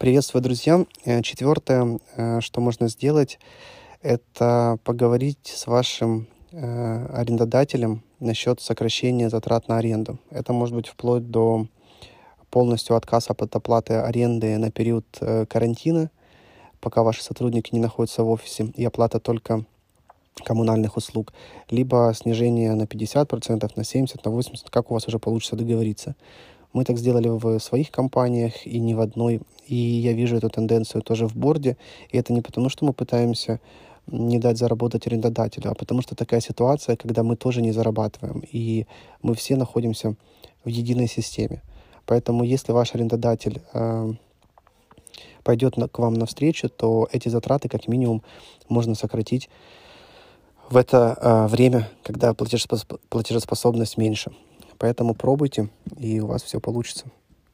Приветствую, друзья. Э, Четвертое, э, что можно сделать, это поговорить с вашим э, арендодателем насчет сокращения затрат на аренду. Это может быть вплоть до полностью отказа от оплаты аренды на период карантина, пока ваши сотрудники не находятся в офисе, и оплата только коммунальных услуг, либо снижение на 50%, на 70%, на 80%, как у вас уже получится договориться. Мы так сделали в своих компаниях и не в одной. И я вижу эту тенденцию тоже в борде. И это не потому, что мы пытаемся не дать заработать арендодателю, а потому что такая ситуация, когда мы тоже не зарабатываем, и мы все находимся в единой системе. Поэтому если ваш арендодатель э, пойдет на, к вам навстречу, то эти затраты как минимум можно сократить в это э, время, когда платежеспособность меньше. Поэтому пробуйте, и у вас все получится.